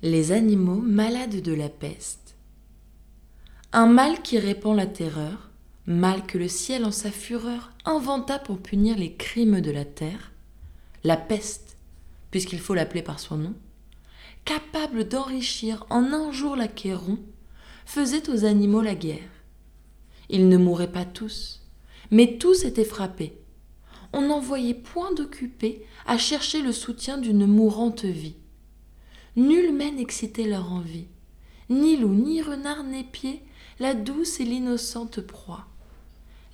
Les animaux malades de la peste. Un mal qui répand la terreur, mal que le ciel en sa fureur inventa pour punir les crimes de la terre, la peste, puisqu'il faut l'appeler par son nom, capable d'enrichir en un jour l'acquéron, faisait aux animaux la guerre. Ils ne mouraient pas tous, mais tous étaient frappés. On n'en voyait point d'occupés à chercher le soutien d'une mourante vie. Nul mets n'excitait leur envie, ni loup, ni renard n'épiait la douce et l'innocente proie.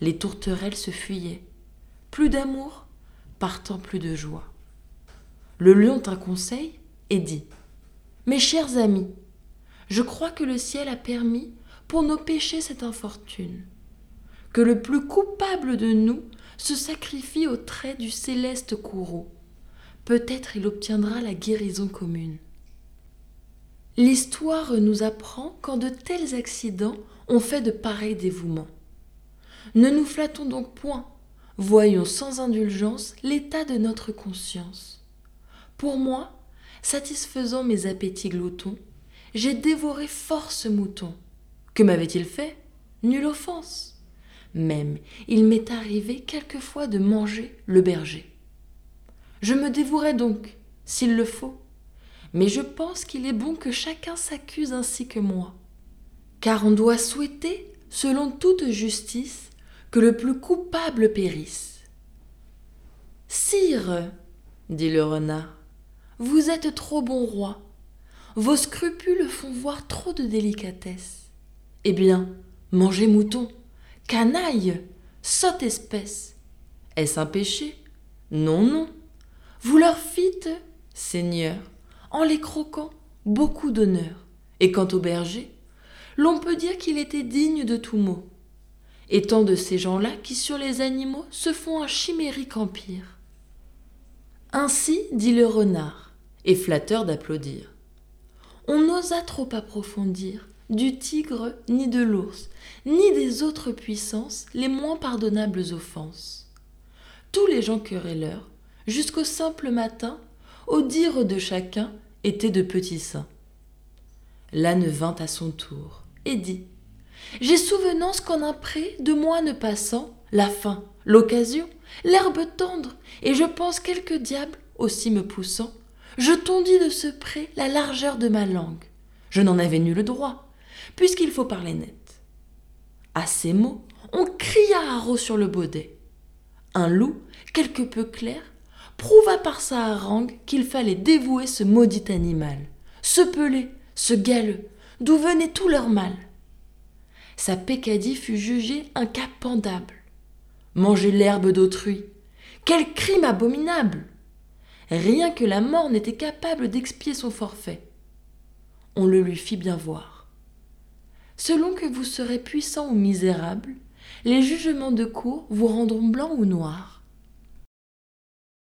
Les tourterelles se fuyaient, plus d'amour, partant plus de joie. Le lion tint conseil et dit mes chers amis, je crois que le ciel a permis pour nos péchés cette infortune, que le plus coupable de nous se sacrifie au trait du céleste courroux. Peut-être il obtiendra la guérison commune. L'histoire nous apprend quand de tels accidents ont fait de pareils dévouements. Ne nous flattons donc point, voyons sans indulgence l'état de notre conscience. Pour moi, satisfaisant mes appétits gloutons, j'ai dévoré fort ce mouton. Que m'avait-il fait? Nulle offense. Même il m'est arrivé quelquefois de manger le berger. Je me dévouerai donc, s'il le faut, mais je pense qu'il est bon que chacun s'accuse ainsi que moi, car on doit souhaiter, selon toute justice, que le plus coupable périsse. Sire, dit le renard, vous êtes trop bon roi. Vos scrupules font voir trop de délicatesse. Eh bien, mangez mouton, canaille, sotte espèce. Est-ce un péché? Non, non. Vous leur fîtes, Seigneur, en les croquant, beaucoup d'honneur. Et quant au berger, l'on peut dire qu'il était digne de tout mot. Étant de ces gens-là qui sur les animaux se font un chimérique empire. Ainsi dit le renard et flatteur d'applaudir. On n'osa trop approfondir du tigre ni de l'ours, ni des autres puissances les moins pardonnables offenses. Tous les gens querelleurs, jusqu'au simple matin, au dire de chacun, étaient de petits saints. L'âne vint à son tour et dit J'ai souvenance qu'en un pré, de ne passant, la faim, l'occasion, l'herbe tendre, et je pense quelques diables, aussi me poussant, je tondis de ce près la largeur de ma langue. Je n'en avais nul droit, puisqu'il faut parler net. À ces mots, on cria à Haro sur le baudet. Un loup, quelque peu clair, prouva par sa harangue qu'il fallait dévouer ce maudit animal, ce pelé, ce galeux, d'où venait tout leur mal. Sa pécadille fut jugée un cas pendable. Manger l'herbe d'autrui, quel crime abominable Rien que la mort n'était capable d'expier son forfait. On le lui fit bien voir. Selon que vous serez puissant ou misérable, les jugements de cour vous rendront blanc ou noir.